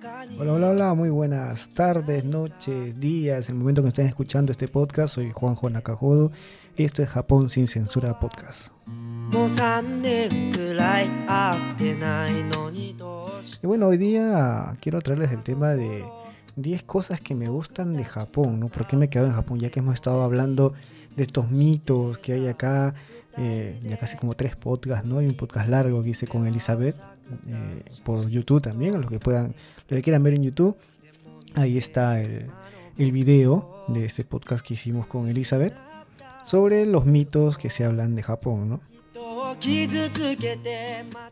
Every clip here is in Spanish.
Hola, hola, hola, muy buenas tardes, noches, días, el momento que estén escuchando este podcast. Soy Juanjo Nakajodo y esto es Japón sin censura podcast. Y bueno, hoy día quiero traerles el tema de 10 cosas que me gustan de Japón, ¿no? ¿Por qué me he quedado en Japón? Ya que hemos estado hablando de estos mitos que hay acá, eh, ya casi como tres podcasts, ¿no? Hay un podcast largo que hice con Elizabeth eh, por YouTube también, los que puedan, los que quieran ver en YouTube, ahí está el, el video de este podcast que hicimos con Elizabeth sobre los mitos que se hablan de Japón, ¿no?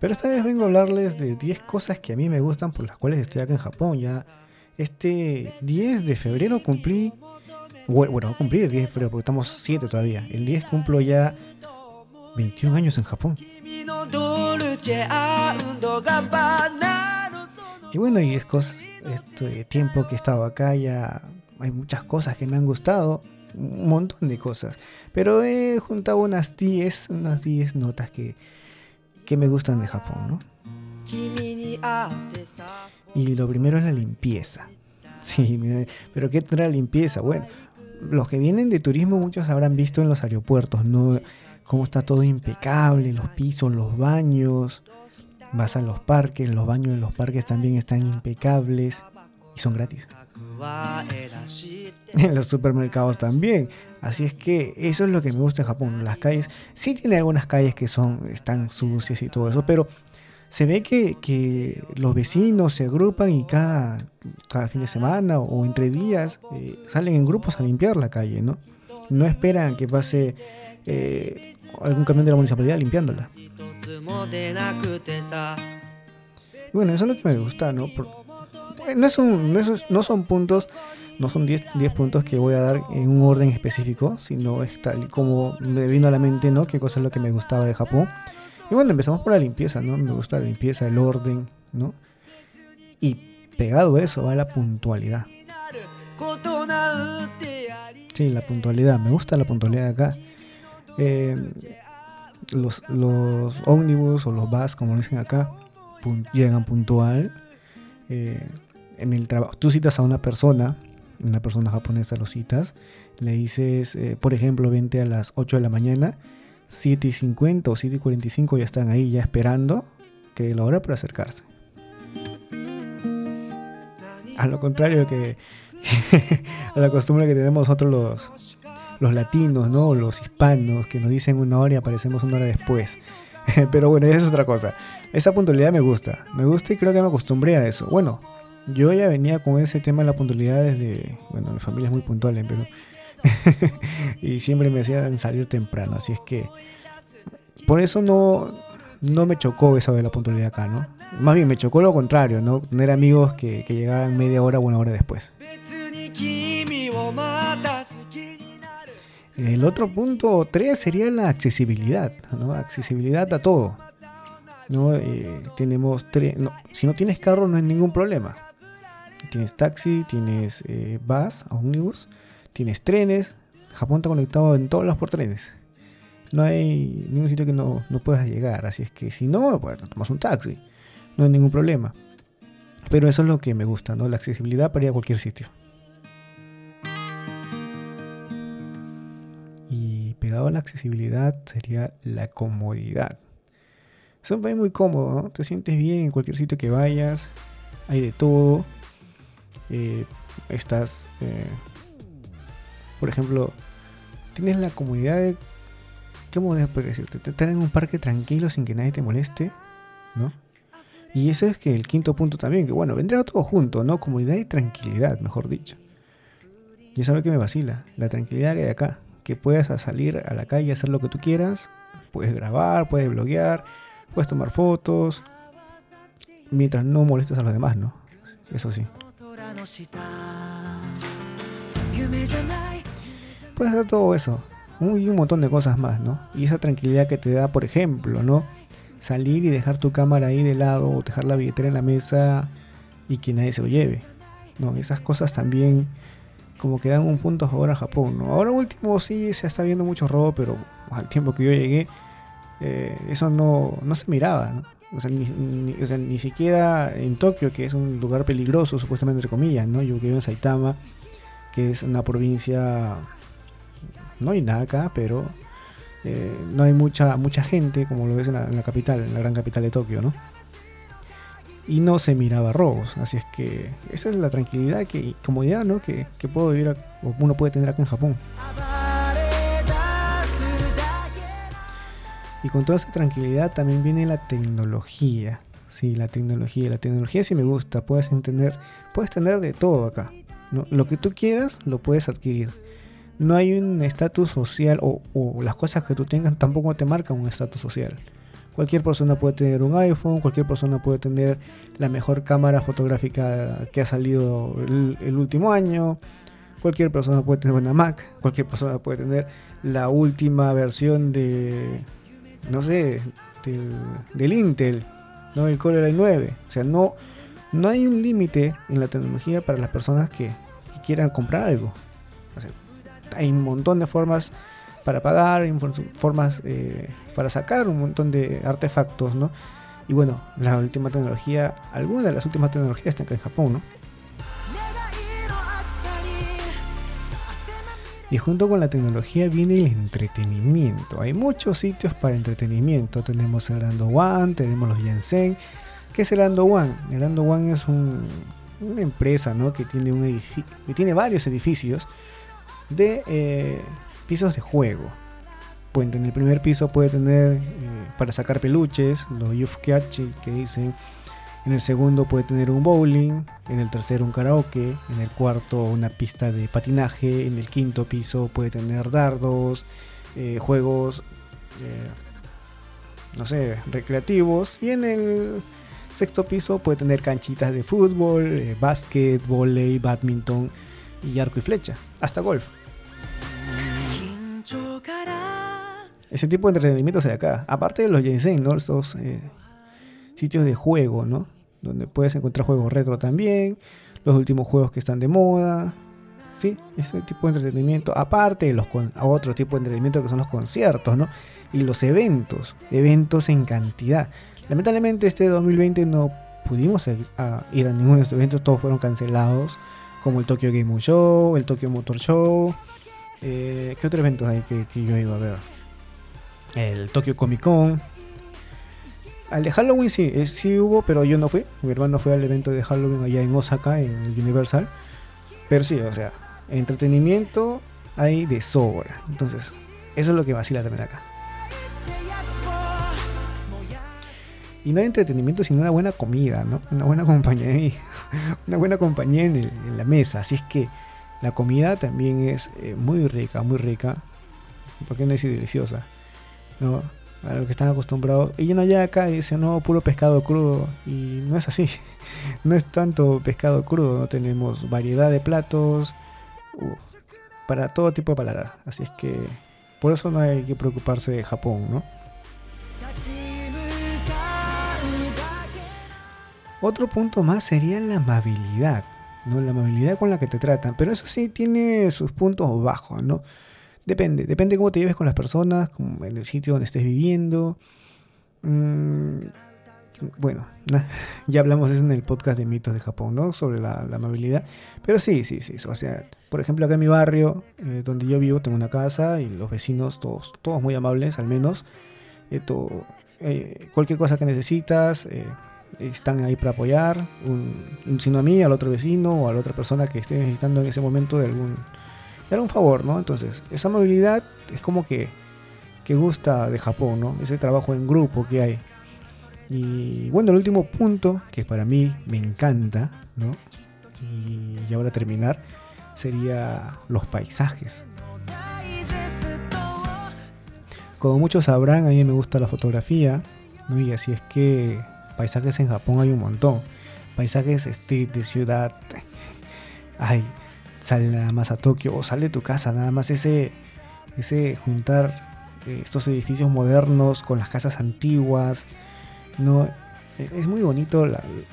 Pero esta vez vengo a hablarles de 10 cosas que a mí me gustan por las cuales estoy acá en Japón. Ya este 10 de febrero cumplí, bueno, cumplí el 10 de febrero porque estamos 7 todavía. El 10 cumplo ya 21 años en Japón. Y bueno, y es cosas, este tiempo que he estado acá ya hay muchas cosas que me han gustado, un montón de cosas. Pero he juntado unas 10, unas 10 notas que, que me gustan de Japón, ¿no? Y lo primero es la limpieza. Sí, pero ¿qué trae limpieza? Bueno, los que vienen de turismo muchos habrán visto en los aeropuertos, ¿no? Cómo está todo impecable, los pisos, los baños. Vas a los parques, los baños en los parques también están impecables y son gratis. En los supermercados también. Así es que eso es lo que me gusta de Japón. Las calles, sí tiene algunas calles que son, están sucias y todo eso, pero se ve que, los vecinos se agrupan y cada, cada fin de semana o entre días eh, salen en grupos a limpiar la calle, ¿no? No esperan que pase eh, algún camión de la municipalidad limpiándola. Bueno, eso es lo que me gusta, ¿no? no, es no, son puntos, no son 10 puntos que voy a dar en un orden específico, sino es tal como me vino a la mente, ¿no? Qué cosa es lo que me gustaba de Japón. Y bueno, empezamos por la limpieza, ¿no? Me gusta la limpieza, el orden, ¿no? Y pegado a eso va la puntualidad. Sí, la puntualidad, me gusta la puntualidad acá. Eh, los, los ómnibus o los bus, como dicen acá, llegan puntual. Eh, en el trabajo, tú citas a una persona, una persona japonesa lo citas, le dices, eh, por ejemplo, vente a las 8 de la mañana 7 y 50 o 7 y 45 ya están ahí ya esperando que la hora para acercarse. A lo contrario que a la costumbre que tenemos nosotros los, los latinos, ¿no? Los hispanos que nos dicen una hora y aparecemos una hora después. Pero bueno, esa es otra cosa. Esa puntualidad me gusta. Me gusta y creo que me acostumbré a eso. Bueno, yo ya venía con ese tema de la puntualidad desde... Bueno, mi familia es muy puntual, pero y siempre me hacían salir temprano. Así es que por eso no, no me chocó eso de la puntualidad acá, ¿no? Más bien me chocó lo contrario, ¿no? Tener amigos que, llegaban media hora o una hora después. El otro punto 3 sería la accesibilidad, ¿no? Accesibilidad a todo. ¿no? Eh, tenemos si no tienes carro no hay ningún problema. Tienes taxi, tienes eh, bus, ómnibus, tienes trenes. Japón está conectado en todos los por trenes. No hay ningún sitio que no, puedas llegar. Así es que si no, pues tomas un taxi. No hay ningún problema. Pero eso es lo que me gusta, ¿no? La accesibilidad para ir a cualquier sitio. La accesibilidad sería la comodidad. Es un país muy cómodo, ¿no? Te sientes bien en cualquier sitio que vayas. Hay de todo. Eh, estás eh, por ejemplo, tienes la comodidad de, ¿cómo puedo decirte? Estar en un parque tranquilo sin que nadie te moleste, ¿no? Y eso es que el quinto punto también, que bueno, vendrá todo junto, ¿no? Comodidad y tranquilidad, mejor dicho. Y eso es lo que me vacila, la tranquilidad que hay acá, que puedas salir a la calle, hacer lo que tú quieras, puedes grabar, puedes bloguear, puedes tomar fotos, mientras no molestes a los demás, ¿no? Eso sí. Puedes hacer todo eso. Y un montón de cosas más, ¿no? Y esa tranquilidad que te da, por ejemplo, ¿no? Salir y dejar tu cámara ahí de lado o dejar la billetera en la mesa y que nadie se lo lleve. ¿no? Esas cosas también como que dan un punto a favor a Japón, ¿no? Ahora último sí se está viendo mucho robo, pero al tiempo que yo llegué, eh, eso no, no se miraba, ¿no? O sea, ni, siquiera en Tokio, que es un lugar peligroso, supuestamente entre comillas, ¿no? Yo vivo en Saitama, que es una provincia, no hay nada acá, pero eh, no hay mucha, mucha gente, como lo ves en la, capital, en la gran capital de Tokio, ¿no? Y no se miraba robos, así es que esa es la tranquilidad que, y comodidad, ¿no? Que, que puedo vivir, o uno puede tener acá en Japón. Y con toda esa tranquilidad también viene la tecnología. Sí, la tecnología. La tecnología sí me gusta. Puedes entender, puedes tener de todo acá. Lo que tú quieras lo puedes adquirir. No hay un estatus social o, las cosas que tú tengas tampoco te marcan un estatus social. Cualquier persona puede tener un iPhone, cualquier persona puede tener la mejor cámara fotográfica que ha salido el último año, cualquier persona puede tener una Mac, cualquier persona puede tener la última versión de, no sé, del, Intel, ¿no? El Core i9. O sea, no, no hay un límite en la tecnología para las personas que, quieran comprar algo. hay un montón de formas para pagar, formas eh, para sacar un montón de artefactos, ¿no? Y bueno, la última tecnología, algunas de las últimas tecnologías están acá en Japón, ¿no? Y junto con la tecnología viene el entretenimiento. Hay muchos sitios para entretenimiento. Tenemos el Rando One, tenemos los Jensen. ¿Qué es el Rando One? El Rando One es una empresa ¿no? que, tiene un que tiene varios edificios de eh, pisos de juego. Pues en el primer piso puede tener eh, para sacar peluches, los Yufkeachi que dicen en el segundo puede tener un bowling, en el tercero un karaoke, en el cuarto una pista de patinaje, en el quinto piso puede tener dardos, eh, juegos, eh, no sé, recreativos, y en el sexto piso puede tener canchitas de fútbol, eh, básquet, volei, badminton y arco y flecha, hasta golf. Ese tipo de entretenimiento se de acá. Aparte de los Jensen, ¿no? Estos sitios de juego, ¿no? donde puedes encontrar juegos retro también, los últimos juegos que están de moda, ¿sí? Ese tipo de entretenimiento, aparte de los otro tipo de entretenimiento que son los conciertos, ¿no? Y los eventos, eventos en cantidad. Lamentablemente este 2020 no pudimos ir a, ninguno de estos eventos, todos fueron cancelados, como el Tokyo Game Show, el Tokyo Motor Show. Eh, ¿Qué otros eventos hay que, yo iba a ver? El Tokyo Comic Con, al de Halloween sí, sí hubo, pero yo no fui. Mi hermano fue al evento de Halloween allá en Osaka, en Universal. Pero sí, o sea, entretenimiento hay de sobra. Entonces, eso es lo que vacila también acá. Y no hay entretenimiento sino una buena comida, ¿no? Una buena compañía, una buena compañía en, la mesa. Así es que la comida también es eh, muy rica, muy rica. Porque no es deliciosa, ¿no? a lo que están acostumbrados. Y no allá acá dice, no, puro pescado crudo. Y no es así. No es tanto pescado crudo. No tenemos variedad de platos. para todo tipo de palabras. Así es que por eso no hay que preocuparse de Japón, ¿no? Otro punto más sería la amabilidad, ¿no? La amabilidad con la que te tratan. Pero eso sí tiene sus puntos bajos, ¿no? Depende, depende cómo te lleves con las personas, en el sitio donde estés viviendo. Mm, bueno, ya hablamos eso en el podcast de mitos de Japón, ¿no? Sobre la, amabilidad. Pero sí, sí, sí. O sea, por ejemplo, acá en mi barrio, eh, donde yo vivo, tengo una casa y los vecinos, todos, todos muy amables, al menos. Eh, eh, cualquier cosa que necesitas, están ahí para apoyar. Un, sino a mí, al otro vecino o a la otra persona que esté necesitando en ese momento de algún era un favor, ¿no? Entonces, esa movilidad es como que, que gusta de Japón, ¿no? Ese trabajo en grupo que hay. Y bueno, el último punto, que para mí me encanta, ¿no? Y ya para terminar, sería los paisajes. Como muchos sabrán, a mí me gusta la fotografía, ¿no? Y así es que paisajes en Japón hay un montón. Paisajes street de ciudad. Hay sale nada más a Tokio o sale de tu casa, nada más ese, ese juntar eh, estos edificios modernos con las casas antiguas, no es muy bonito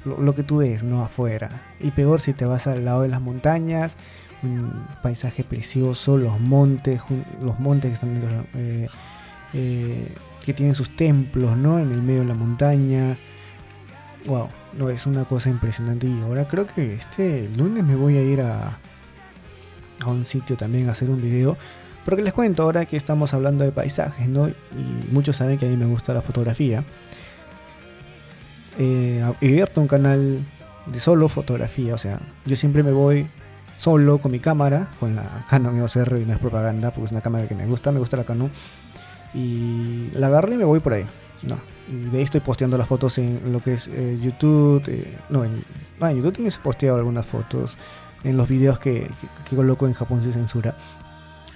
lo, que tú ves, ¿no? Afuera. Y peor si te vas al lado de las montañas, un paisaje precioso, los montes, los montes que están eh, eh, que tienen sus templos, ¿no? En el medio de la montaña. Wow, no, es una cosa impresionante. Y ahora creo que este lunes me voy a ir a, un sitio también a hacer un video. Porque les cuento ahora que estamos hablando de paisajes, ¿no? Y muchos saben que a mí me gusta la fotografía. Eh, he abierto un canal de solo fotografía, o sea, yo siempre me voy solo con mi cámara, con la Canon EOS R y no es propaganda, porque es una cámara que me gusta, me gusta la Canon. Y la agarro y me voy por ahí, ¿no? Y de ahí estoy posteando las fotos en lo que es eh, YouTube, eh, no, en, ah, en YouTube también he posteado algunas fotos, en los videos que, que, coloco en Japón sin censura,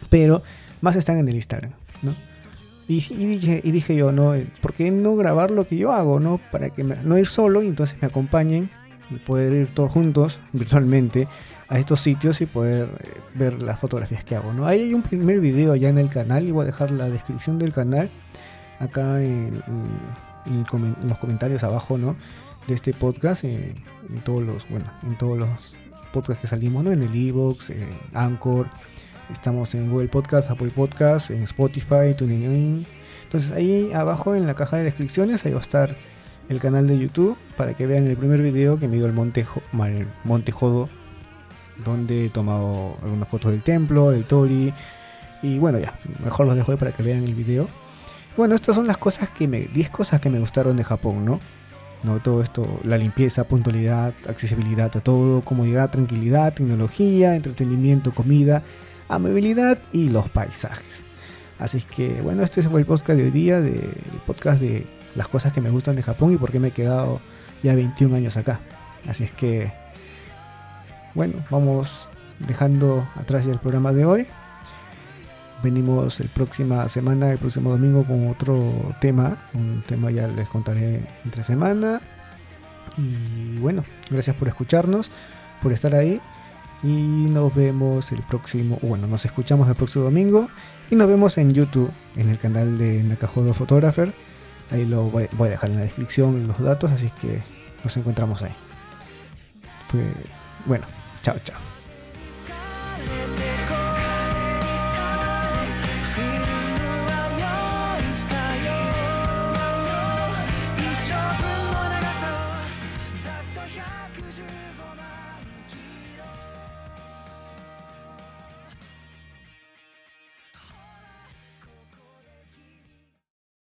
pero más están en el Instagram, ¿no? Y, dije, y dije yo, ¿no? ¿Por qué no grabar lo que yo hago, ¿no? Para que no ir solo y entonces me acompañen y poder ir todos juntos virtualmente a estos sitios y poder eh, ver las fotografías que hago. ¿no? Ahí hay un primer video ya en el canal y voy a dejar la descripción del canal acá en, los comentarios abajo ¿no? de este podcast en, todos los bueno en todos los podcasts que salimos ¿no? en el Evox, en Anchor, estamos en Google Podcast, Apple Podcast, en Spotify, TuneIn. Entonces ahí abajo en la caja de descripciones ahí va a estar el canal de YouTube para que vean el primer video que me dio el Montejo, el Montejodo donde he tomado algunas fotos del templo, del Tori. Y bueno, ya, mejor los dejo ahí para que vean el video. Bueno, estas son las cosas que me. 10 cosas que me gustaron de Japón, ¿no? ¿no? Todo esto, la limpieza, puntualidad, accesibilidad a todo, comodidad, tranquilidad, tecnología, entretenimiento, comida, amabilidad y los paisajes. Así que bueno, este fue el podcast de hoy día, de, el podcast de las cosas que me gustan de Japón y por qué me he quedado ya 21 años acá. Así es que bueno, vamos dejando atrás ya el programa de hoy. Venimos el próxima semana, el próximo domingo con otro tema. Un tema ya les contaré entre semana. Y bueno, gracias por escucharnos, por estar ahí. Y nos vemos el próximo, bueno, nos escuchamos el próximo domingo. Y nos vemos en YouTube, en el canal de Nakajodo Photographer. Ahí lo voy, a dejar en la descripción los datos, así que nos encontramos ahí. Fue, bueno, Chao, chao.